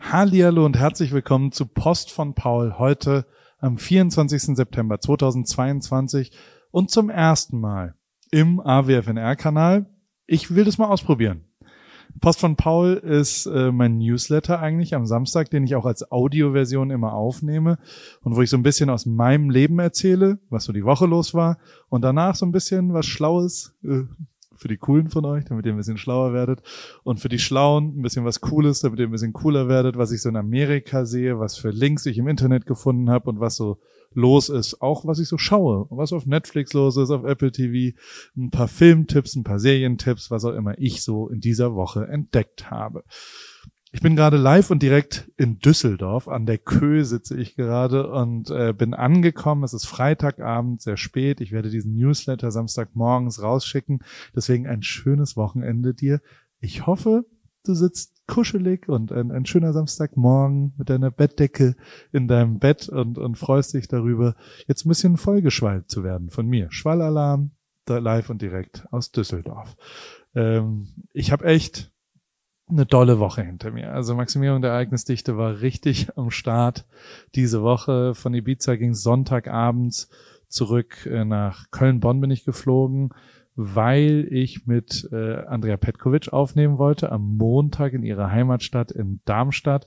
Hallihallo und herzlich willkommen zu Post von Paul heute am 24. September 2022 und zum ersten Mal im AWFNR-Kanal. Ich will das mal ausprobieren. Post von Paul ist äh, mein Newsletter eigentlich am Samstag, den ich auch als Audioversion immer aufnehme und wo ich so ein bisschen aus meinem Leben erzähle, was so die Woche los war und danach so ein bisschen was Schlaues, äh, für die Coolen von euch, damit ihr ein bisschen schlauer werdet. Und für die Schlauen ein bisschen was Cooles, damit ihr ein bisschen cooler werdet, was ich so in Amerika sehe, was für Links ich im Internet gefunden habe und was so los ist. Auch was ich so schaue, was auf Netflix los ist, auf Apple TV, ein paar Filmtipps, ein paar Serientipps, was auch immer ich so in dieser Woche entdeckt habe. Ich bin gerade live und direkt in Düsseldorf. An der Kö sitze ich gerade und äh, bin angekommen. Es ist Freitagabend, sehr spät. Ich werde diesen Newsletter Samstagmorgens rausschicken. Deswegen ein schönes Wochenende dir. Ich hoffe, du sitzt kuschelig und ein, ein schöner Samstagmorgen mit deiner Bettdecke in deinem Bett und, und freust dich darüber, jetzt ein bisschen vollgeschwallt zu werden von mir. Schwallalarm, live und direkt aus Düsseldorf. Ähm, ich habe echt eine tolle Woche hinter mir. Also Maximierung der Ereignisdichte war richtig am Start diese Woche. Von Ibiza ging Sonntagabends zurück äh, nach Köln-Bonn bin ich geflogen, weil ich mit äh, Andrea Petkovic aufnehmen wollte am Montag in ihrer Heimatstadt in Darmstadt.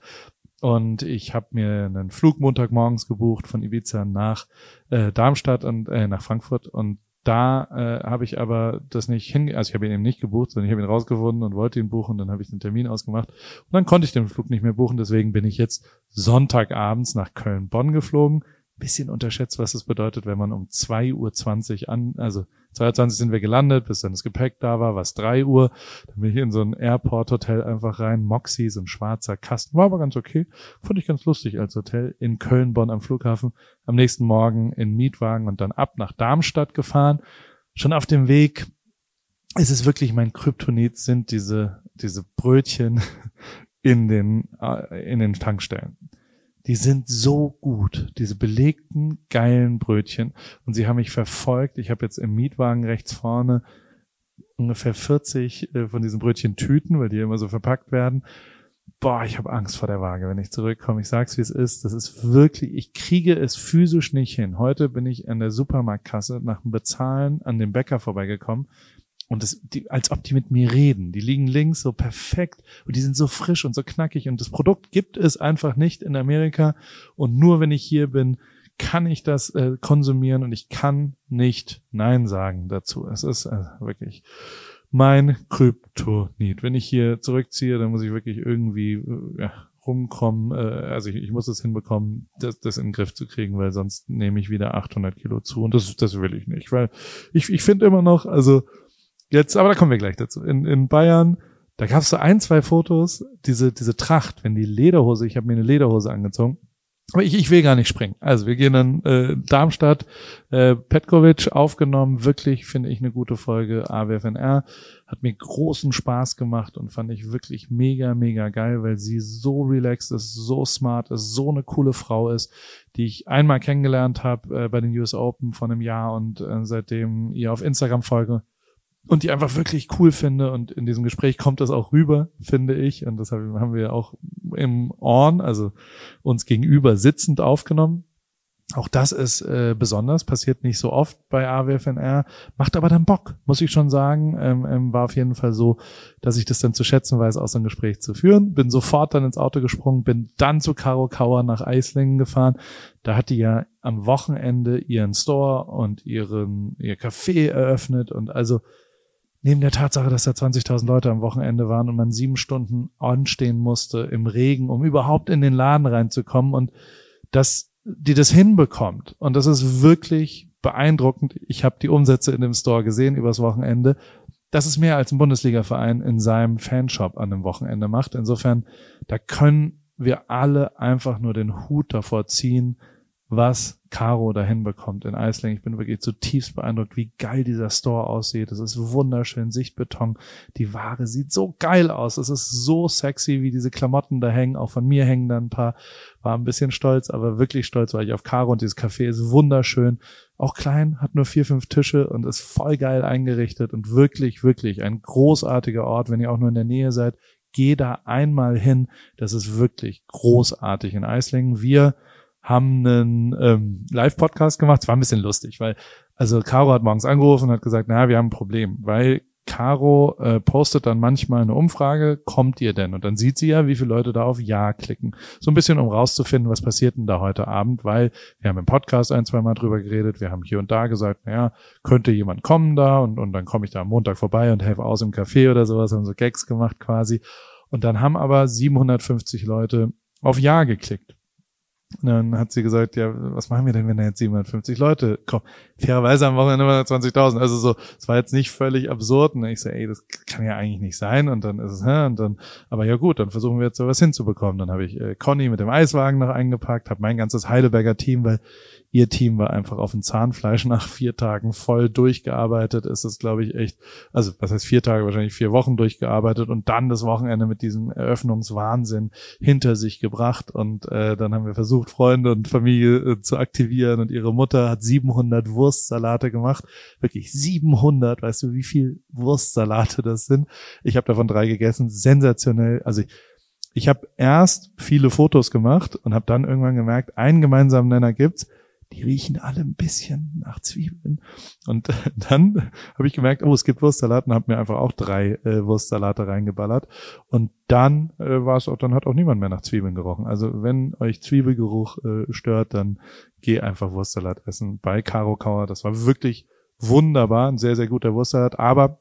Und ich habe mir einen Flug Montagmorgens gebucht von Ibiza nach äh, Darmstadt und äh, nach Frankfurt und da äh, habe ich aber das nicht hin, also ich habe ihn eben nicht gebucht, sondern ich habe ihn rausgefunden und wollte ihn buchen. Dann habe ich den Termin ausgemacht und dann konnte ich den Flug nicht mehr buchen. Deswegen bin ich jetzt Sonntagabends nach Köln-Bonn geflogen bisschen unterschätzt, was es bedeutet, wenn man um 2.20 Uhr an, also 22 sind wir gelandet, bis dann das Gepäck da war, was 3 Uhr. Dann bin ich in so ein Airport-Hotel einfach rein. Moxie, so ein schwarzer Kasten. War aber ganz okay. Fand ich ganz lustig als Hotel in Köln-Bonn am Flughafen. Am nächsten Morgen in Mietwagen und dann ab nach Darmstadt gefahren. Schon auf dem Weg ist es wirklich mein Kryptonit sind diese, diese Brötchen in den, äh, in den Tankstellen die sind so gut, diese belegten, geilen Brötchen. Und sie haben mich verfolgt. Ich habe jetzt im Mietwagen rechts vorne ungefähr 40 äh, von diesen Brötchen Tüten, weil die immer so verpackt werden. Boah, ich habe Angst vor der Waage, wenn ich zurückkomme. Ich sag's, wie es ist. Das ist wirklich, ich kriege es physisch nicht hin. Heute bin ich an der Supermarktkasse nach dem Bezahlen an dem Bäcker vorbeigekommen und das, die, als ob die mit mir reden. Die liegen links so perfekt und die sind so frisch und so knackig und das Produkt gibt es einfach nicht in Amerika und nur wenn ich hier bin, kann ich das äh, konsumieren und ich kann nicht Nein sagen dazu. Es ist äh, wirklich mein Kryptonit. Wenn ich hier zurückziehe, dann muss ich wirklich irgendwie äh, rumkommen. Äh, also ich, ich muss es hinbekommen, das, das in den Griff zu kriegen, weil sonst nehme ich wieder 800 Kilo zu und das, das will ich nicht, weil ich, ich finde immer noch, also Jetzt, aber da kommen wir gleich dazu. In, in Bayern, da gab es so ein, zwei Fotos, diese, diese Tracht, wenn die Lederhose, ich habe mir eine Lederhose angezogen. Aber ich, ich will gar nicht springen. Also wir gehen dann äh, Darmstadt, äh, Petkovic aufgenommen, wirklich finde ich eine gute Folge. AWFNR hat mir großen Spaß gemacht und fand ich wirklich mega, mega geil, weil sie so relaxed ist, so smart ist, so eine coole Frau ist, die ich einmal kennengelernt habe äh, bei den US Open vor einem Jahr und äh, seitdem ihr auf Instagram folge und die einfach wirklich cool finde und in diesem Gespräch kommt das auch rüber, finde ich und das haben wir auch im On, also uns gegenüber sitzend aufgenommen. Auch das ist äh, besonders, passiert nicht so oft bei AWFNR, macht aber dann Bock, muss ich schon sagen. Ähm, ähm, war auf jeden Fall so, dass ich das dann zu schätzen weiß, auch so ein Gespräch zu führen. Bin sofort dann ins Auto gesprungen, bin dann zu Caro Kauer nach Eislingen gefahren. Da hat die ja am Wochenende ihren Store und ihren ihr Café eröffnet und also neben der Tatsache, dass da 20.000 Leute am Wochenende waren und man sieben Stunden anstehen musste im Regen, um überhaupt in den Laden reinzukommen und dass die das hinbekommt. Und das ist wirklich beeindruckend. Ich habe die Umsätze in dem Store gesehen übers Wochenende. Das ist mehr als ein Bundesliga-Verein in seinem Fanshop an einem Wochenende macht. Insofern, da können wir alle einfach nur den Hut davor ziehen, was Caro dahin bekommt in Eisling. Ich bin wirklich zutiefst beeindruckt, wie geil dieser Store aussieht. Es ist wunderschön, Sichtbeton. Die Ware sieht so geil aus. Es ist so sexy, wie diese Klamotten da hängen. Auch von mir hängen da ein paar. War ein bisschen stolz, aber wirklich stolz war ich auf Caro und dieses Café ist wunderschön. Auch klein, hat nur vier, fünf Tische und ist voll geil eingerichtet und wirklich, wirklich ein großartiger Ort. Wenn ihr auch nur in der Nähe seid, geh da einmal hin. Das ist wirklich großartig in Eislingen. Wir haben einen ähm, Live-Podcast gemacht. Es war ein bisschen lustig, weil also Caro hat morgens angerufen und hat gesagt, naja, wir haben ein Problem, weil Caro äh, postet dann manchmal eine Umfrage, kommt ihr denn? Und dann sieht sie ja, wie viele Leute da auf Ja klicken. So ein bisschen, um rauszufinden, was passiert denn da heute Abend, weil wir haben im Podcast ein, zwei Mal drüber geredet, wir haben hier und da gesagt, naja, könnte jemand kommen da und, und dann komme ich da am Montag vorbei und helfe aus im Café oder sowas, haben so Gags gemacht quasi. Und dann haben aber 750 Leute auf Ja geklickt. Und dann hat sie gesagt, ja, was machen wir denn, wenn da jetzt 750 Leute kommen? Fairerweise am Wochenende immer 20.000. Also so, es war jetzt nicht völlig absurd. Und ich so, ey, das kann ja eigentlich nicht sein. Und dann ist es, hä, und dann, aber ja gut, dann versuchen wir jetzt so was hinzubekommen. Dann habe ich äh, Conny mit dem Eiswagen noch eingepackt, habe mein ganzes Heidelberger Team, weil Ihr Team war einfach auf dem Zahnfleisch nach vier Tagen voll durchgearbeitet. Es ist, glaube ich, echt, also was heißt vier Tage, wahrscheinlich vier Wochen durchgearbeitet und dann das Wochenende mit diesem Eröffnungswahnsinn hinter sich gebracht. Und äh, dann haben wir versucht, Freunde und Familie äh, zu aktivieren und ihre Mutter hat 700 Wurstsalate gemacht. Wirklich 700, weißt du, wie viel Wurstsalate das sind? Ich habe davon drei gegessen, sensationell. Also ich, ich habe erst viele Fotos gemacht und habe dann irgendwann gemerkt, einen gemeinsamen Nenner gibt's die riechen alle ein bisschen nach Zwiebeln. Und dann habe ich gemerkt, oh, es gibt Wurstsalat und habe mir einfach auch drei äh, Wurstsalate reingeballert. Und dann äh, war es auch, dann hat auch niemand mehr nach Zwiebeln gerochen. Also wenn euch Zwiebelgeruch äh, stört, dann geh einfach Wurstsalat essen bei Caro Kauer. Das war wirklich wunderbar, ein sehr, sehr guter Wurstsalat. Aber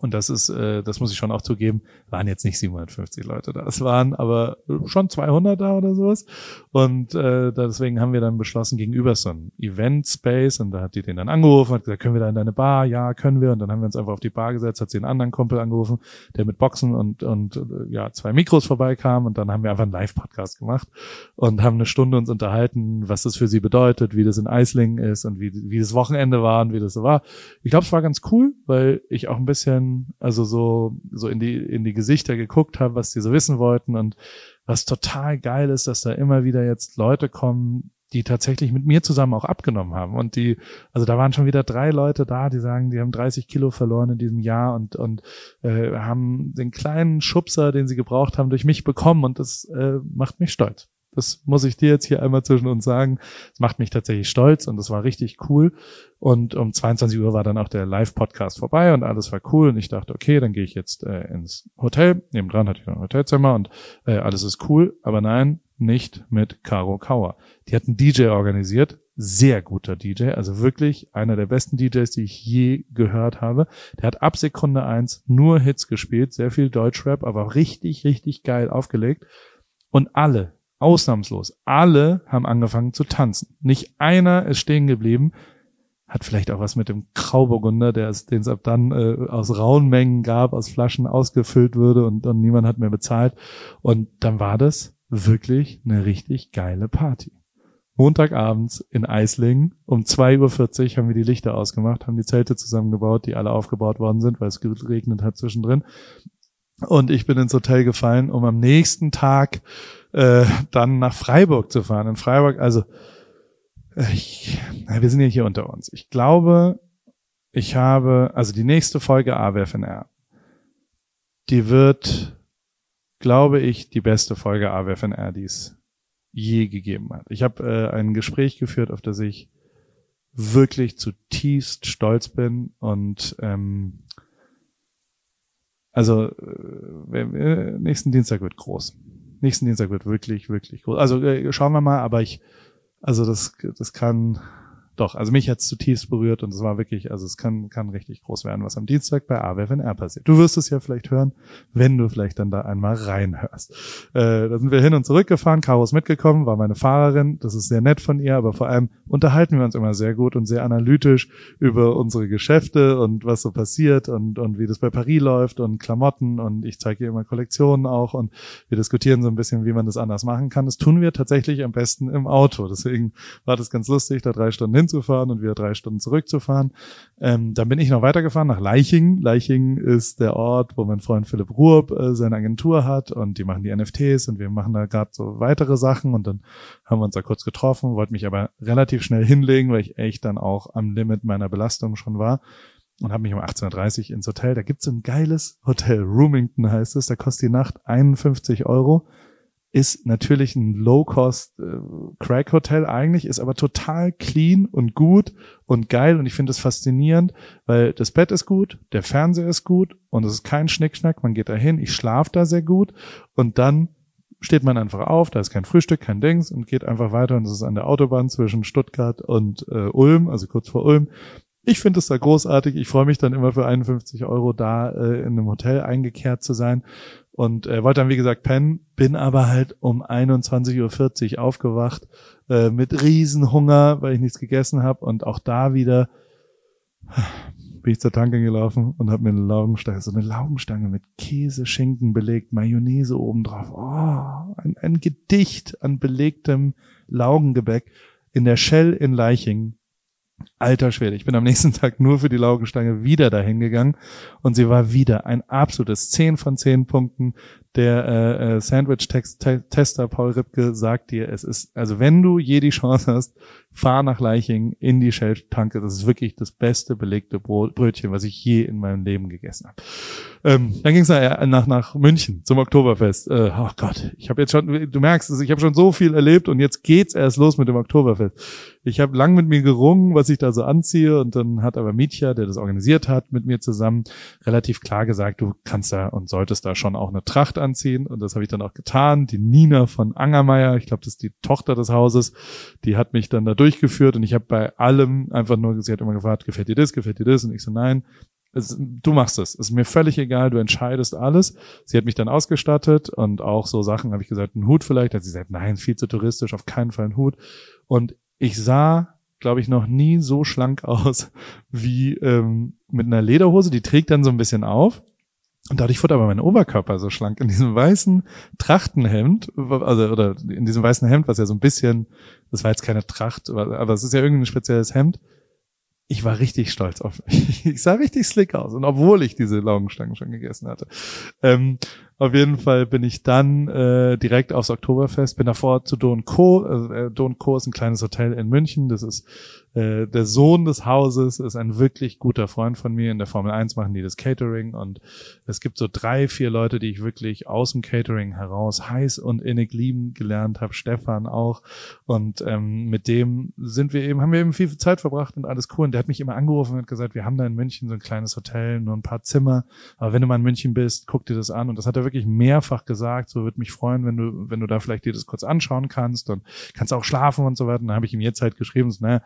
und das ist, äh, das muss ich schon auch zugeben, waren jetzt nicht 750 Leute da. Es waren aber schon 200 da oder sowas. Und äh, deswegen haben wir dann beschlossen, gegenüber so ein Event Space, und da hat die den dann angerufen, hat gesagt, können wir da in deine Bar? Ja, können wir. Und dann haben wir uns einfach auf die Bar gesetzt, hat sie einen anderen Kumpel angerufen, der mit Boxen und, und ja, zwei Mikros vorbeikam. Und dann haben wir einfach einen Live-Podcast gemacht und haben eine Stunde uns unterhalten, was das für sie bedeutet, wie das in Eislingen ist und wie, wie das Wochenende war und wie das so war. Ich glaube, es war ganz cool, weil ich auch ein bisschen bisschen, also so, so in die, in die Gesichter geguckt habe, was die so wissen wollten und was total geil ist, dass da immer wieder jetzt Leute kommen, die tatsächlich mit mir zusammen auch abgenommen haben. Und die, also da waren schon wieder drei Leute da, die sagen, die haben 30 Kilo verloren in diesem Jahr und, und äh, haben den kleinen Schubser, den sie gebraucht haben, durch mich bekommen. Und das äh, macht mich stolz. Das muss ich dir jetzt hier einmal zwischen uns sagen. Das macht mich tatsächlich stolz und das war richtig cool. Und um 22 Uhr war dann auch der Live-Podcast vorbei und alles war cool. Und ich dachte, okay, dann gehe ich jetzt äh, ins Hotel. Nebendran hatte ich noch ein Hotelzimmer und äh, alles ist cool. Aber nein, nicht mit Caro Kauer. Die hat einen DJ organisiert. Sehr guter DJ, also wirklich einer der besten DJs, die ich je gehört habe. Der hat ab Sekunde eins nur Hits gespielt, sehr viel Deutschrap, aber richtig, richtig geil aufgelegt. Und alle, Ausnahmslos. Alle haben angefangen zu tanzen. Nicht einer ist stehen geblieben. Hat vielleicht auch was mit dem Grauburgunder, der es, den es ab dann äh, aus rauen Mengen gab, aus Flaschen ausgefüllt würde und, und niemand hat mehr bezahlt. Und dann war das wirklich eine richtig geile Party. Montagabends in Eislingen um 2.40 Uhr haben wir die Lichter ausgemacht, haben die Zelte zusammengebaut, die alle aufgebaut worden sind, weil es geregnet hat zwischendrin. Und ich bin ins Hotel gefallen, um am nächsten Tag äh, dann nach Freiburg zu fahren. In Freiburg, also ich, wir sind ja hier unter uns. Ich glaube, ich habe, also die nächste Folge AWFNR, die wird, glaube ich, die beste Folge AWFNR, die es je gegeben hat. Ich habe äh, ein Gespräch geführt, auf das ich wirklich zutiefst stolz bin und ähm, also äh, nächsten Dienstag wird groß nächsten Dienstag wird wirklich, wirklich groß. Also äh, schauen wir mal, aber ich, also das, das kann, doch, also mich hat's zutiefst berührt und es war wirklich, also es kann, kann richtig groß werden, was am Dienstag bei AWFNR passiert. Du wirst es ja vielleicht hören, wenn du vielleicht dann da einmal reinhörst. Äh, da sind wir hin und zurück gefahren, Caro ist mitgekommen, war meine Fahrerin, das ist sehr nett von ihr, aber vor allem unterhalten wir uns immer sehr gut und sehr analytisch über unsere Geschäfte und was so passiert und, und wie das bei Paris läuft und Klamotten und ich zeige ihr immer Kollektionen auch und wir diskutieren so ein bisschen, wie man das anders machen kann. Das tun wir tatsächlich am besten im Auto. Deswegen war das ganz lustig, da drei Stunden hin hinzufahren und wieder drei Stunden zurückzufahren. Ähm, dann bin ich noch weitergefahren nach Leiching. Leiching ist der Ort, wo mein Freund Philipp Ruhrb äh, seine Agentur hat und die machen die NFTs und wir machen da gerade so weitere Sachen und dann haben wir uns da kurz getroffen, wollte mich aber relativ schnell hinlegen, weil ich echt dann auch am Limit meiner Belastung schon war. und habe mich um 18.30 Uhr ins Hotel. Da gibt's so ein geiles Hotel, Roomington heißt es, da kostet die Nacht 51 Euro. Ist natürlich ein Low-Cost äh, Crack-Hotel eigentlich, ist aber total clean und gut und geil und ich finde es faszinierend, weil das Bett ist gut, der Fernseher ist gut und es ist kein Schnickschnack, man geht da hin, ich schlafe da sehr gut und dann steht man einfach auf, da ist kein Frühstück, kein Dings und geht einfach weiter und es ist an der Autobahn zwischen Stuttgart und äh, Ulm, also kurz vor Ulm. Ich finde es da großartig. Ich freue mich dann immer für 51 Euro da äh, in einem Hotel eingekehrt zu sein und äh, wollte dann wie gesagt pennen, bin aber halt um 21.40 Uhr aufgewacht äh, mit Riesenhunger, weil ich nichts gegessen habe und auch da wieder bin ich zur Tanke gelaufen und habe mir eine Laugenstange, so eine Laugenstange mit Käse, Schinken belegt, Mayonnaise obendrauf. Oh, ein, ein Gedicht an belegtem Laugengebäck in der Shell in Leiching. Alter Schwede, ich bin am nächsten Tag nur für die Laugenstange wieder dahin gegangen und sie war wieder ein absolutes 10 von 10 Punkten. Der äh, äh Sandwich-Tester Paul Ripke sagt dir, es ist, also wenn du je die Chance hast, fahr nach Leiching in die Shell-Tanke. Das ist wirklich das beste belegte Brötchen, was ich je in meinem Leben gegessen habe. Ähm, dann ging es nach, nach München zum Oktoberfest. Äh, oh Gott, ich habe jetzt schon, du merkst, ich habe schon so viel erlebt und jetzt geht's erst los mit dem Oktoberfest. Ich habe lang mit mir gerungen, was ich da so anziehe und dann hat aber Mietja, der das organisiert hat, mit mir zusammen relativ klar gesagt, du kannst da und solltest da schon auch eine Tracht anziehen und das habe ich dann auch getan. Die Nina von Angermeier, ich glaube, das ist die Tochter des Hauses, die hat mich dann da durchgeführt und ich habe bei allem einfach nur, sie hat immer gefragt, gefällt dir das, gefällt dir das? Und ich so, nein, es, du machst es. Es ist mir völlig egal, du entscheidest alles. Sie hat mich dann ausgestattet und auch so Sachen, habe ich gesagt, ein Hut vielleicht. Hat sie gesagt, nein, viel zu touristisch, auf keinen Fall ein Hut. Und ich sah, glaube ich, noch nie so schlank aus wie ähm, mit einer Lederhose. Die trägt dann so ein bisschen auf. Und dadurch wurde aber mein Oberkörper so schlank in diesem weißen Trachtenhemd, also oder in diesem weißen Hemd, was ja so ein bisschen, das war jetzt keine Tracht, aber es ist ja irgendein spezielles Hemd. Ich war richtig stolz auf mich. Ich sah richtig slick aus. Und obwohl ich diese Laugenstangen schon gegessen hatte. Ähm, auf jeden Fall bin ich dann äh, direkt aufs Oktoberfest, bin davor zu Don Co. Also, äh, Don Co. ist ein kleines Hotel in München. Das ist äh, der Sohn des Hauses, ist ein wirklich guter Freund von mir. In der Formel 1 machen die das Catering und es gibt so drei, vier Leute, die ich wirklich aus dem Catering heraus heiß und innig lieben gelernt habe. Stefan auch. Und ähm, mit dem sind wir eben, haben wir eben viel Zeit verbracht und alles cool. Und der hat mich immer angerufen und hat gesagt, wir haben da in München so ein kleines Hotel, nur ein paar Zimmer. Aber wenn du mal in München bist, guck dir das an. Und das hat er wirklich mehrfach gesagt, so würde mich freuen, wenn du, wenn du da vielleicht dir das kurz anschauen kannst und kannst auch schlafen und so weiter. Und dann habe ich ihm jetzt halt geschrieben, so, naja,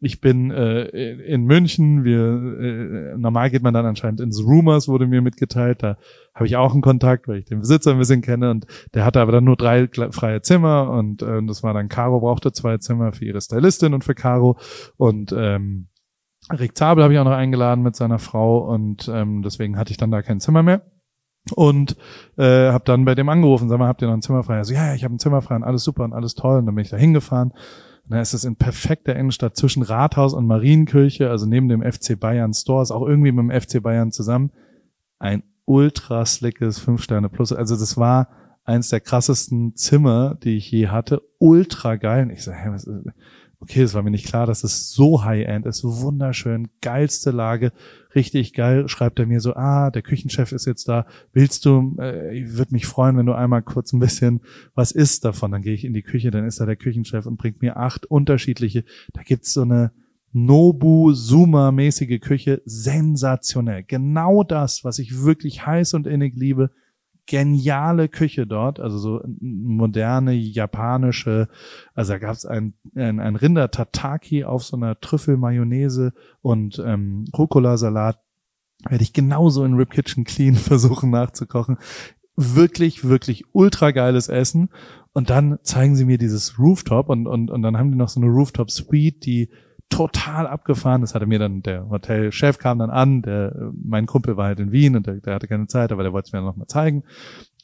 ich bin äh, in München, wir äh, normal geht man dann anscheinend ins Rumors, wurde mir mitgeteilt, da habe ich auch einen Kontakt, weil ich den Besitzer ein bisschen kenne. Und der hatte aber dann nur drei freie Zimmer. Und äh, das war dann Caro brauchte zwei Zimmer für ihre Stylistin und für Caro. Und ähm, Rick Zabel habe ich auch noch eingeladen mit seiner Frau. Und ähm, deswegen hatte ich dann da kein Zimmer mehr und äh, habe dann bei dem angerufen, sag mal, habt ihr noch ein Zimmer frei? Also ja, ich habe ein Zimmer frei und alles super und alles toll. Und dann bin ich da hingefahren. Und dann ist es in perfekter Innenstadt zwischen Rathaus und Marienkirche, also neben dem FC Bayern Store, ist auch irgendwie mit dem FC Bayern zusammen. Ein ultra slickes Fünf Sterne Plus. Also das war eins der krassesten Zimmer, die ich je hatte. Ultra geil. Und ich so, hä, was ist, okay, es war mir nicht klar, dass es so High-End ist, wunderschön, geilste Lage, richtig geil, schreibt er mir so, ah, der Küchenchef ist jetzt da, willst du, äh, ich würde mich freuen, wenn du einmal kurz ein bisschen was isst davon, dann gehe ich in die Küche, dann ist da der Küchenchef und bringt mir acht unterschiedliche, da gibt's so eine Nobu Suma mäßige Küche, sensationell, genau das, was ich wirklich heiß und innig liebe, geniale Küche dort, also so moderne japanische, also da gab es ein, ein, ein Rinder Tataki auf so einer Trüffelmayonnaise und ähm, Rucola-Salat. Werde ich genauso in Rip Kitchen Clean versuchen nachzukochen. Wirklich, wirklich ultra geiles Essen. Und dann zeigen sie mir dieses Rooftop und, und, und dann haben die noch so eine Rooftop Suite, die total abgefahren. Das hatte mir dann der Hotelchef kam dann an, der mein Kumpel war halt in Wien und der, der hatte keine Zeit, aber der wollte es mir noch mal zeigen.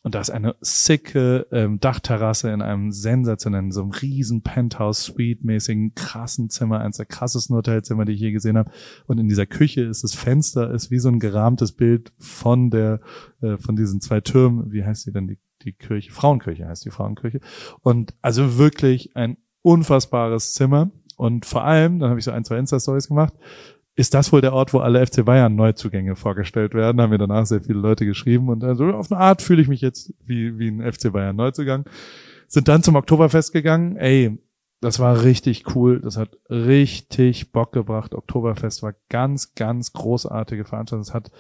Und da ist eine sicke ähm, Dachterrasse in einem sensationellen, so einem riesen Penthouse-Suite-mäßigen, krassen Zimmer, eines der krassesten Hotelzimmer, die ich je gesehen habe. Und in dieser Küche ist das Fenster, ist wie so ein gerahmtes Bild von der, äh, von diesen zwei Türmen. Wie heißt die denn? Die, die Kirche? Frauenkirche heißt die Frauenkirche. Und also wirklich ein unfassbares Zimmer. Und vor allem, dann habe ich so ein, zwei Insta-Stories gemacht, ist das wohl der Ort, wo alle FC Bayern Neuzugänge vorgestellt werden. Da haben mir danach sehr viele Leute geschrieben und also auf eine Art fühle ich mich jetzt wie, wie ein FC Bayern Neuzugang. Sind dann zum Oktoberfest gegangen. Ey, das war richtig cool. Das hat richtig Bock gebracht. Oktoberfest war ganz, ganz großartige Veranstaltung. Es hat,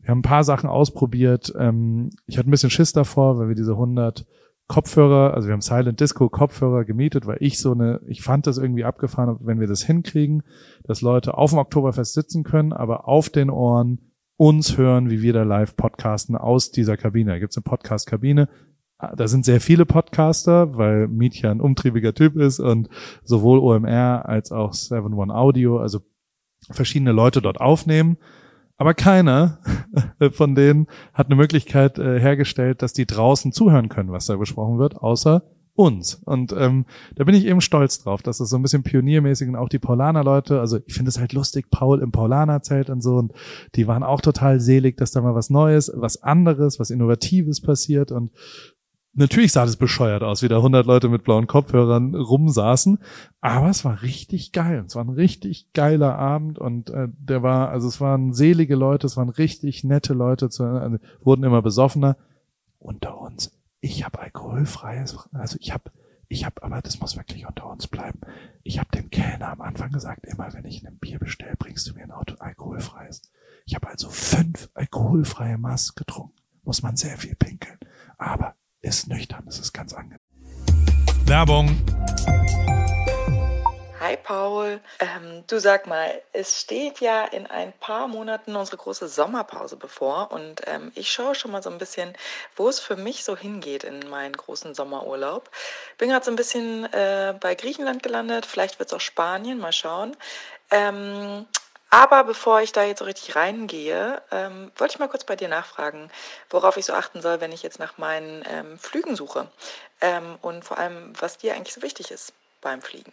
wir haben ein paar Sachen ausprobiert. Ähm, ich hatte ein bisschen Schiss davor, weil wir diese 100 Kopfhörer, also wir haben Silent Disco Kopfhörer gemietet, weil ich so eine, ich fand das irgendwie abgefahren, wenn wir das hinkriegen, dass Leute auf dem Oktoberfest sitzen können, aber auf den Ohren uns hören, wie wir da live podcasten aus dieser Kabine. Da gibt's eine Podcast-Kabine. Da sind sehr viele Podcaster, weil Mietja ein umtriebiger Typ ist und sowohl OMR als auch 7-One Audio, also verschiedene Leute dort aufnehmen aber keiner von denen hat eine Möglichkeit äh, hergestellt, dass die draußen zuhören können, was da besprochen wird, außer uns. Und ähm, da bin ich eben stolz drauf, dass das so ein bisschen pioniermäßig und auch die Paulaner-Leute, also ich finde es halt lustig, Paul im Paulaner-Zelt und so, und die waren auch total selig, dass da mal was Neues, was anderes, was Innovatives passiert. Und Natürlich sah das bescheuert aus, wie da 100 Leute mit blauen Kopfhörern rumsaßen, aber es war richtig geil. Es war ein richtig geiler Abend und äh, der war, also es waren selige Leute, es waren richtig nette Leute, zu, also, wurden immer besoffener. Unter uns, ich habe alkoholfreies, also ich habe, ich habe, aber das muss wirklich unter uns bleiben. Ich habe dem Kellner am Anfang gesagt, immer wenn ich ein Bier bestelle, bringst du mir ein Auto alkoholfreies. Ich habe also fünf alkoholfreie Maß getrunken. Muss man sehr viel pinkeln. Aber ist nüchtern. Das ist ganz angenehm. Werbung. Hi Paul, ähm, du sag mal, es steht ja in ein paar Monaten unsere große Sommerpause bevor und ähm, ich schaue schon mal so ein bisschen, wo es für mich so hingeht in meinen großen Sommerurlaub. Bin gerade so ein bisschen äh, bei Griechenland gelandet, vielleicht wird es auch Spanien, mal schauen. Ähm, aber bevor ich da jetzt so richtig reingehe, ähm, wollte ich mal kurz bei dir nachfragen, worauf ich so achten soll, wenn ich jetzt nach meinen ähm, Flügen suche. Ähm, und vor allem, was dir eigentlich so wichtig ist beim Fliegen.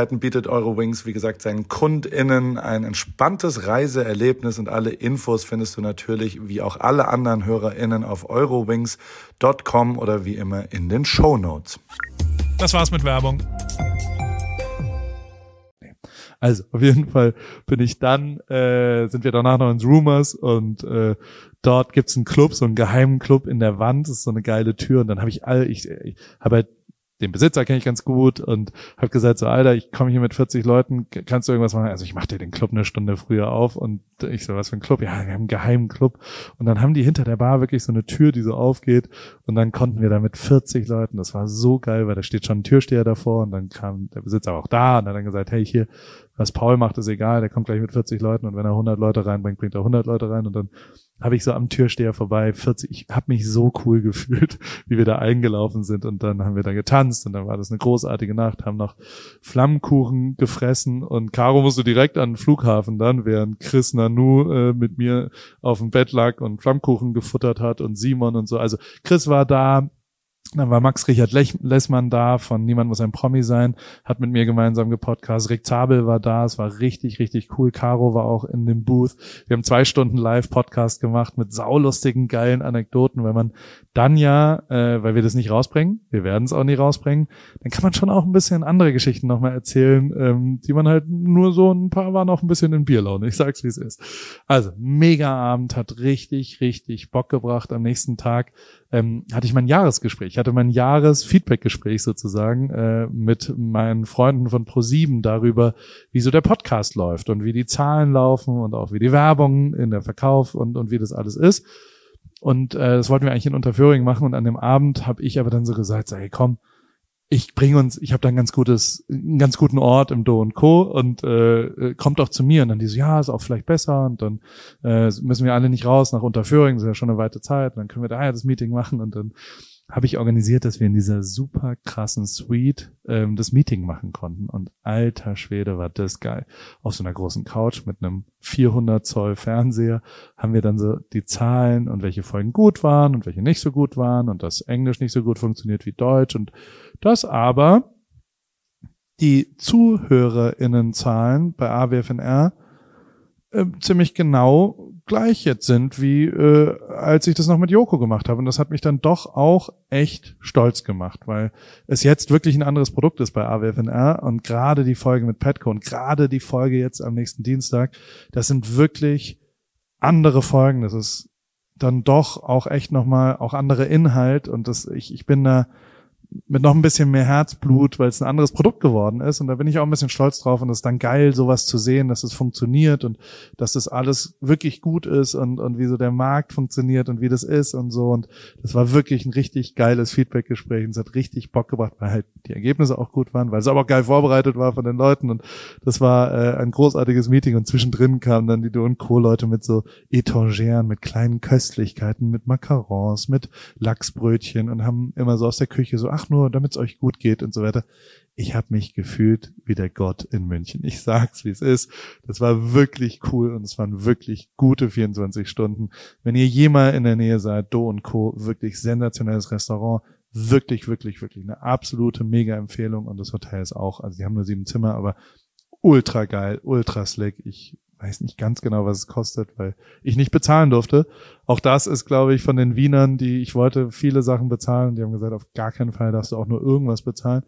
Möglichkeiten bietet Eurowings, wie gesagt, seinen KundInnen ein entspanntes Reiseerlebnis und alle Infos findest du natürlich wie auch alle anderen HörerInnen auf eurowings.com oder wie immer in den Show Notes. Das war's mit Werbung. Also auf jeden Fall bin ich dann, äh, sind wir danach noch ins Rumors und äh, dort gibt's einen Club, so einen geheimen Club in der Wand, das ist so eine geile Tür und dann habe ich all, ich, ich habe halt den Besitzer kenne ich ganz gut und habe gesagt so Alter, ich komme hier mit 40 Leuten, kannst du irgendwas machen? Also ich mache dir den Club eine Stunde früher auf und ich so was für ein Club? Ja, wir haben einen geheimen Club und dann haben die hinter der Bar wirklich so eine Tür, die so aufgeht und dann konnten wir da mit 40 Leuten, das war so geil, weil da steht schon ein Türsteher davor und dann kam der Besitzer auch da und hat dann gesagt, hey hier, was Paul macht, ist egal, der kommt gleich mit 40 Leuten und wenn er 100 Leute reinbringt, bringt er 100 Leute rein und dann habe ich so am Türsteher vorbei, 40, ich habe mich so cool gefühlt, wie wir da eingelaufen sind und dann haben wir da getanzt und dann war das eine großartige Nacht, haben noch Flammkuchen gefressen und Caro musste direkt an den Flughafen dann, während Chris Nanu äh, mit mir auf dem Bett lag und Flammkuchen gefuttert hat und Simon und so. Also Chris war da, dann war Max Richard Lessmann da, von Niemand muss ein Promi sein, hat mit mir gemeinsam gepodcast. Rick Zabel war da, es war richtig, richtig cool. Caro war auch in dem Booth. Wir haben zwei Stunden Live-Podcast gemacht mit saulustigen, geilen Anekdoten. Wenn man dann ja, äh, weil wir das nicht rausbringen, wir werden es auch nie rausbringen, dann kann man schon auch ein bisschen andere Geschichten nochmal erzählen, ähm, die man halt nur so, ein paar waren auch ein bisschen in Bierlaune. Ich sag's, wie es ist. Also, mega Abend, hat richtig, richtig Bock gebracht. Am nächsten Tag ähm, hatte ich mein Jahresgespräch hatte mein Jahres-Feedback-Gespräch sozusagen äh, mit meinen Freunden von Pro7 darüber, wie so der Podcast läuft und wie die Zahlen laufen und auch wie die Werbung in der Verkauf und, und wie das alles ist. Und äh, das wollten wir eigentlich in Unterföhring machen und an dem Abend habe ich aber dann so gesagt, so, hey komm, ich bringe uns, ich habe da ein ganz gutes, einen ganz guten Ort im Do und Co. und äh, äh, kommt doch zu mir. Und dann die so, ja, ist auch vielleicht besser und dann äh, müssen wir alle nicht raus nach Unterföhring, das ist ja schon eine weite Zeit, und dann können wir da ja das Meeting machen und dann habe ich organisiert, dass wir in dieser super krassen Suite ähm, das Meeting machen konnten. Und alter Schwede war das geil. Auf so einer großen Couch mit einem 400 Zoll Fernseher haben wir dann so die Zahlen und welche Folgen gut waren und welche nicht so gut waren und dass Englisch nicht so gut funktioniert wie Deutsch und das aber die ZuhörerInnenzahlen bei AWFNR äh, ziemlich genau gleich jetzt sind, wie äh, als ich das noch mit Joko gemacht habe. Und das hat mich dann doch auch echt stolz gemacht, weil es jetzt wirklich ein anderes Produkt ist bei AWFNR und gerade die Folge mit Petco und gerade die Folge jetzt am nächsten Dienstag, das sind wirklich andere Folgen. Das ist dann doch auch echt nochmal auch andere Inhalt und das, ich, ich bin da mit noch ein bisschen mehr Herzblut, weil es ein anderes Produkt geworden ist. Und da bin ich auch ein bisschen stolz drauf. Und es ist dann geil, sowas zu sehen, dass es funktioniert und dass das alles wirklich gut ist und, und wie so der Markt funktioniert und wie das ist und so. Und das war wirklich ein richtig geiles Feedback-Gespräch. Und es hat richtig Bock gebracht, weil halt die Ergebnisse auch gut waren, weil es aber auch geil vorbereitet war von den Leuten. Und das war äh, ein großartiges Meeting. Und zwischendrin kamen dann die Do Co-Leute mit so Etageren, mit kleinen Köstlichkeiten, mit Macarons, mit Lachsbrötchen und haben immer so aus der Küche so, ach, ach nur, damit es euch gut geht und so weiter. Ich habe mich gefühlt wie der Gott in München. Ich sag's, wie es ist. Das war wirklich cool und es waren wirklich gute 24 Stunden. Wenn ihr jemals in der Nähe seid, Do und Co., wirklich sensationelles Restaurant, wirklich, wirklich, wirklich eine absolute Mega-Empfehlung und das Hotel ist auch, also die haben nur sieben Zimmer, aber ultra geil, ultra slick. Ich weiß nicht ganz genau, was es kostet, weil ich nicht bezahlen durfte. Auch das ist, glaube ich, von den Wienern, die ich wollte viele Sachen bezahlen. Die haben gesagt, auf gar keinen Fall darfst du auch nur irgendwas bezahlen.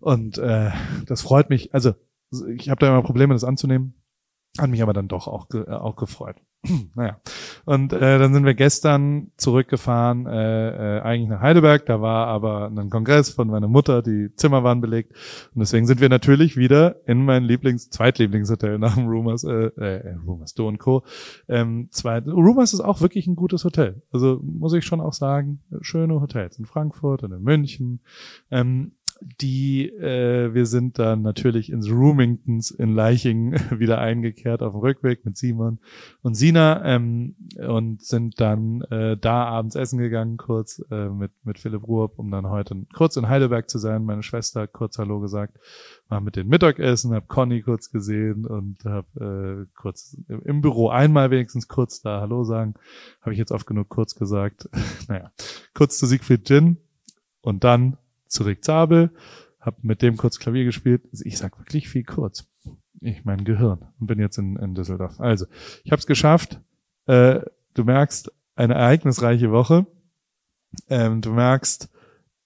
Und äh, das freut mich. Also ich habe da immer Probleme, das anzunehmen. Hat mich aber dann doch auch, äh, auch gefreut. naja. Und äh, dann sind wir gestern zurückgefahren, äh, äh, eigentlich nach Heidelberg. Da war aber ein Kongress von meiner Mutter, die Zimmer waren belegt. Und deswegen sind wir natürlich wieder in mein Lieblings-, Zweitlieblingshotel nach dem Rumors, äh, äh, Rumors Do Co. Ähm, zweit, Rumors ist auch wirklich ein gutes Hotel. Also muss ich schon auch sagen, schöne Hotels in Frankfurt und in München. Ähm, die äh, wir sind dann natürlich ins Roomingtons in Leiching wieder eingekehrt auf dem Rückweg mit Simon und Sina ähm, und sind dann äh, da abends essen gegangen kurz äh, mit mit Philipp Ruhr, um dann heute kurz in Heidelberg zu sein. Meine Schwester hat kurz Hallo gesagt, war mit den Mittagessen, hab Conny kurz gesehen und hab äh, kurz im Büro einmal wenigstens kurz da Hallo sagen. Habe ich jetzt oft genug kurz gesagt. naja, kurz zu Siegfried Gin und dann zu Rick Zabel, habe mit dem kurz Klavier gespielt. Also ich sag wirklich viel kurz. Ich mein Gehirn und bin jetzt in, in Düsseldorf. Also, ich habe es geschafft. Äh, du merkst, eine ereignisreiche Woche. Ähm, du merkst,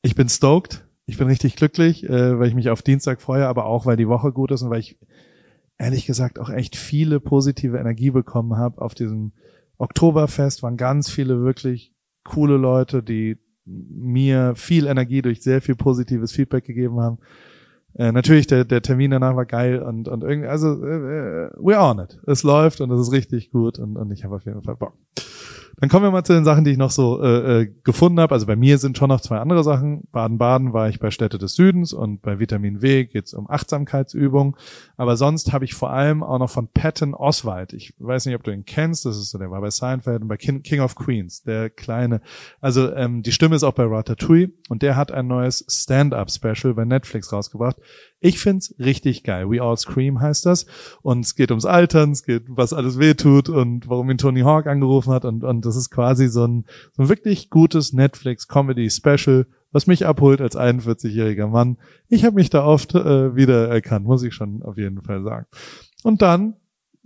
ich bin stoked. Ich bin richtig glücklich, äh, weil ich mich auf Dienstag freue, aber auch, weil die Woche gut ist und weil ich ehrlich gesagt auch echt viele positive Energie bekommen habe. Auf diesem Oktoberfest waren ganz viele wirklich coole Leute, die mir viel Energie durch sehr viel positives Feedback gegeben haben. Äh, natürlich, der, der Termin danach war geil und, und irgendwie, also, äh, we're on it. Es läuft und es ist richtig gut und, und ich habe auf jeden Fall Bock. Dann kommen wir mal zu den Sachen, die ich noch so äh, äh, gefunden habe. Also bei mir sind schon noch zwei andere Sachen. Baden-Baden war ich bei Städte des Südens und bei Vitamin W geht's um Achtsamkeitsübungen. Aber sonst habe ich vor allem auch noch von Patton Oswald. Ich weiß nicht, ob du ihn kennst. Das ist so, der war bei Seinfeld und bei King, King of Queens, der kleine. Also ähm, die Stimme ist auch bei Ratatouille und der hat ein neues Stand-up-Special bei Netflix rausgebracht. Ich find's richtig geil. We All Scream heißt das. Und es geht ums Altern, es geht, was alles wehtut und warum ihn Tony Hawk angerufen hat. Und, und das ist quasi so ein, so ein wirklich gutes Netflix-Comedy-Special, was mich abholt als 41-jähriger Mann. Ich habe mich da oft äh, wieder erkannt, muss ich schon auf jeden Fall sagen. Und dann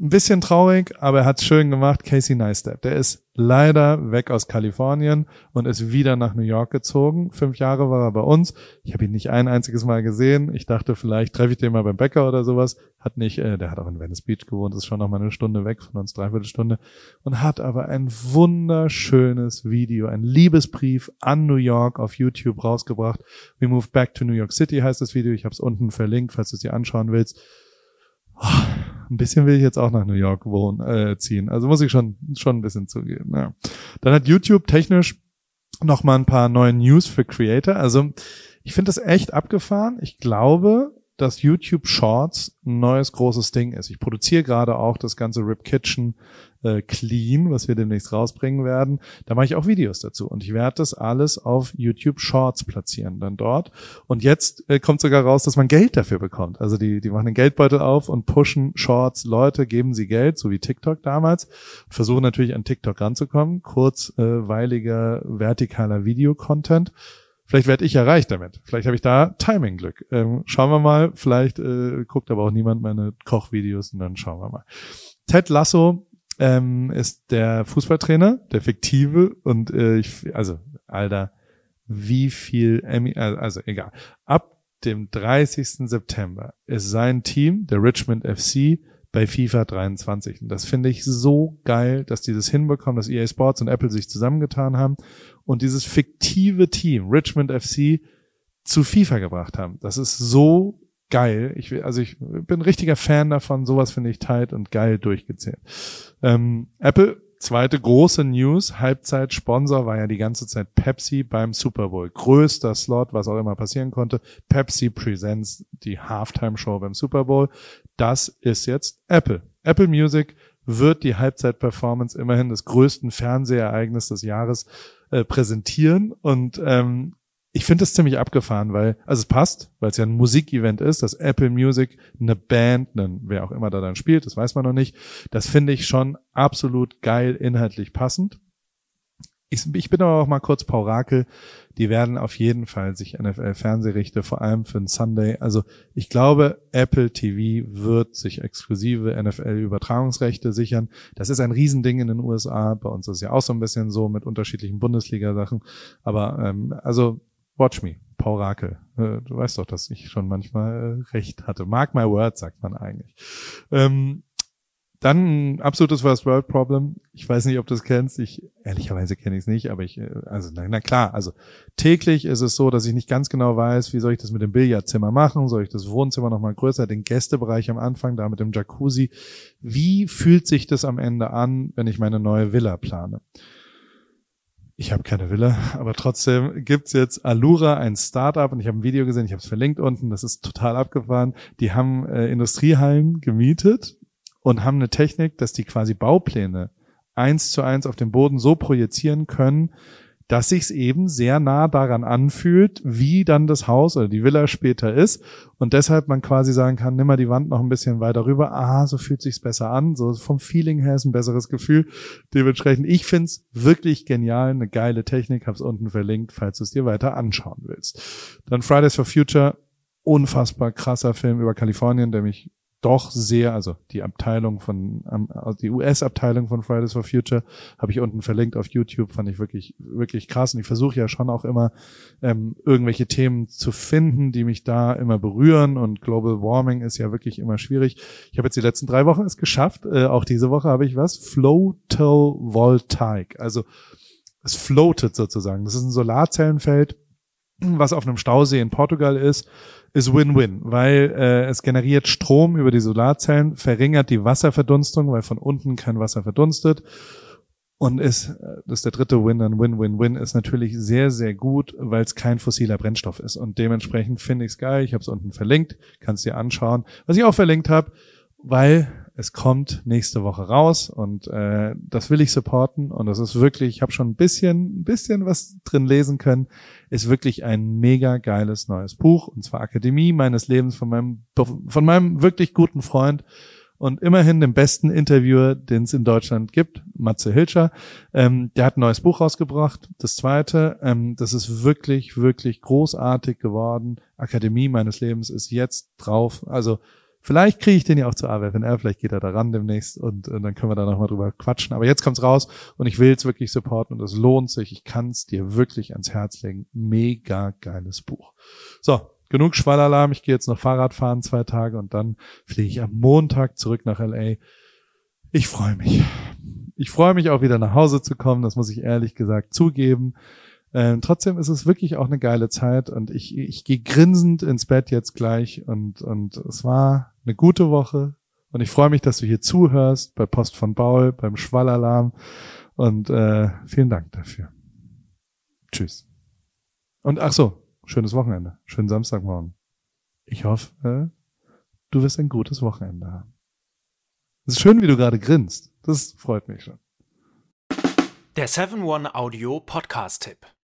ein bisschen traurig, aber er hat's schön gemacht. Casey Neistat, der ist leider weg aus Kalifornien und ist wieder nach New York gezogen. Fünf Jahre war er bei uns. Ich habe ihn nicht ein einziges Mal gesehen. Ich dachte, vielleicht treffe ich den mal beim Bäcker oder sowas. Hat nicht, äh, der hat auch in Venice Beach gewohnt, ist schon noch mal eine Stunde weg von uns, dreiviertel Stunde. Und hat aber ein wunderschönes Video, ein Liebesbrief an New York auf YouTube rausgebracht. We moved back to New York City heißt das Video. Ich habe es unten verlinkt, falls du es dir anschauen willst. Oh ein bisschen will ich jetzt auch nach New York wohnen, äh, ziehen. Also muss ich schon, schon ein bisschen zugeben. Ja. Dann hat YouTube technisch noch mal ein paar neue News für Creator. Also ich finde das echt abgefahren. Ich glaube, dass YouTube Shorts ein neues großes Ding ist. Ich produziere gerade auch das ganze Rip Kitchen äh, Clean, was wir demnächst rausbringen werden. Da mache ich auch Videos dazu und ich werde das alles auf YouTube Shorts platzieren dann dort. Und jetzt äh, kommt sogar raus, dass man Geld dafür bekommt. Also die, die machen einen Geldbeutel auf und pushen Shorts. Leute geben sie Geld, so wie TikTok damals. Versuchen natürlich an TikTok ranzukommen. Kurzweiliger, vertikaler Video-Content. Vielleicht werde ich erreicht damit. Vielleicht habe ich da Timing-Glück. Ähm, schauen wir mal. Vielleicht äh, guckt aber auch niemand meine Kochvideos und dann schauen wir mal. Ted Lasso ähm, ist der Fußballtrainer, der fiktive und äh, ich, also Alter, wie viel Emmy, also, also egal. Ab dem 30. September ist sein Team, der Richmond FC, bei FIFA 23. Und das finde ich so geil, dass die das hinbekommen, dass EA Sports und Apple sich zusammengetan haben und dieses fiktive Team, Richmond FC, zu FIFA gebracht haben. Das ist so geil. Ich will, also ich bin richtiger Fan davon. Sowas finde ich tight und geil durchgezählt. Ähm, Apple, zweite große News. Halbzeit-Sponsor war ja die ganze Zeit Pepsi beim Super Bowl. Größter Slot, was auch immer passieren konnte. Pepsi Presents die Halftime-Show beim Super Bowl. Das ist jetzt Apple. Apple Music wird die Halbzeit-Performance immerhin des größten Fernsehereignisses des Jahres äh, präsentieren und ähm, ich finde das ziemlich abgefahren, weil, also es passt, weil es ja ein Musikevent ist, dass Apple Music eine Band, einen, wer auch immer da dann spielt, das weiß man noch nicht. Das finde ich schon absolut geil, inhaltlich passend. Ich, ich bin aber auch mal kurz Paurakel. Die werden auf jeden Fall sich NFL-Fernsehrechte, vor allem für den Sunday. Also ich glaube, Apple TV wird sich exklusive NFL-Übertragungsrechte sichern. Das ist ein Riesending in den USA. Bei uns ist es ja auch so ein bisschen so mit unterschiedlichen Bundesliga-Sachen. Aber ähm, also watch me, Paurakel. Äh, du weißt doch, dass ich schon manchmal äh, recht hatte. Mark my words, sagt man eigentlich. Ähm, dann ein absolutes First World Problem. Ich weiß nicht, ob du es kennst. Ich ehrlicherweise kenne ich es nicht, aber ich äh, also na, na, klar, also täglich ist es so, dass ich nicht ganz genau weiß, wie soll ich das mit dem Billardzimmer machen? Soll ich das Wohnzimmer noch mal größer, den Gästebereich am Anfang da mit dem Jacuzzi? Wie fühlt sich das am Ende an, wenn ich meine neue Villa plane? Ich habe keine Villa, aber trotzdem gibt's jetzt Alura, ein Startup, und ich habe ein Video gesehen, ich habe es verlinkt unten, das ist total abgefahren. Die haben äh, Industriehallen gemietet und haben eine Technik, dass die quasi Baupläne eins zu eins auf dem Boden so projizieren können, dass sich's eben sehr nah daran anfühlt, wie dann das Haus oder die Villa später ist. Und deshalb man quasi sagen kann, nimm mal die Wand noch ein bisschen weiter rüber, ah, so fühlt sich's besser an, so vom Feeling her ist ein besseres Gefühl. Dementsprechend, ich find's wirklich genial, eine geile Technik, hab's unten verlinkt, falls du es dir weiter anschauen willst. Dann Fridays for Future, unfassbar krasser Film über Kalifornien, der mich doch sehr, also die Abteilung von, also die US-Abteilung von Fridays for Future habe ich unten verlinkt auf YouTube, fand ich wirklich, wirklich krass. Und ich versuche ja schon auch immer ähm, irgendwelche Themen zu finden, die mich da immer berühren. Und Global Warming ist ja wirklich immer schwierig. Ich habe jetzt die letzten drei Wochen es geschafft. Äh, auch diese Woche habe ich was. Photovoltaik. Also es floatet sozusagen. Das ist ein Solarzellenfeld, was auf einem Stausee in Portugal ist ist Win-Win, weil äh, es generiert Strom über die Solarzellen, verringert die Wasserverdunstung, weil von unten kein Wasser verdunstet. Und ist, äh, das ist der dritte Win, dann Win-Win-Win, ist natürlich sehr, sehr gut, weil es kein fossiler Brennstoff ist. Und dementsprechend finde ich es geil. Ich habe es unten verlinkt, kannst dir anschauen. Was ich auch verlinkt habe, weil es kommt nächste Woche raus und äh, das will ich supporten und das ist wirklich, ich habe schon ein bisschen, ein bisschen was drin lesen können, ist wirklich ein mega geiles neues Buch und zwar Akademie meines Lebens von meinem von meinem wirklich guten Freund und immerhin dem besten Interviewer, den es in Deutschland gibt, Matze Hilscher. Ähm, der hat ein neues Buch rausgebracht. Das zweite, ähm, das ist wirklich, wirklich großartig geworden. Akademie meines Lebens ist jetzt drauf. Also Vielleicht kriege ich den ja auch zu AWFNR, vielleicht geht er da ran demnächst und, und dann können wir da nochmal drüber quatschen. Aber jetzt kommt's raus und ich will es wirklich supporten und es lohnt sich. Ich kann es dir wirklich ans Herz legen. Mega geiles Buch. So, genug Schwallalarm. Ich gehe jetzt noch Fahrrad fahren zwei Tage und dann fliege ich am Montag zurück nach LA. Ich freue mich. Ich freue mich auch wieder nach Hause zu kommen. Das muss ich ehrlich gesagt zugeben. Ähm, trotzdem ist es wirklich auch eine geile Zeit und ich, ich gehe grinsend ins Bett jetzt gleich und, und es war eine gute Woche und ich freue mich, dass du hier zuhörst bei Post von Baul, beim Schwallalarm und äh, vielen Dank dafür. Tschüss. Und ach so, schönes Wochenende, schönen Samstagmorgen. Ich hoffe, äh, du wirst ein gutes Wochenende haben. Es ist schön, wie du gerade grinst. Das freut mich schon. Der 7-One Audio Podcast-Tipp.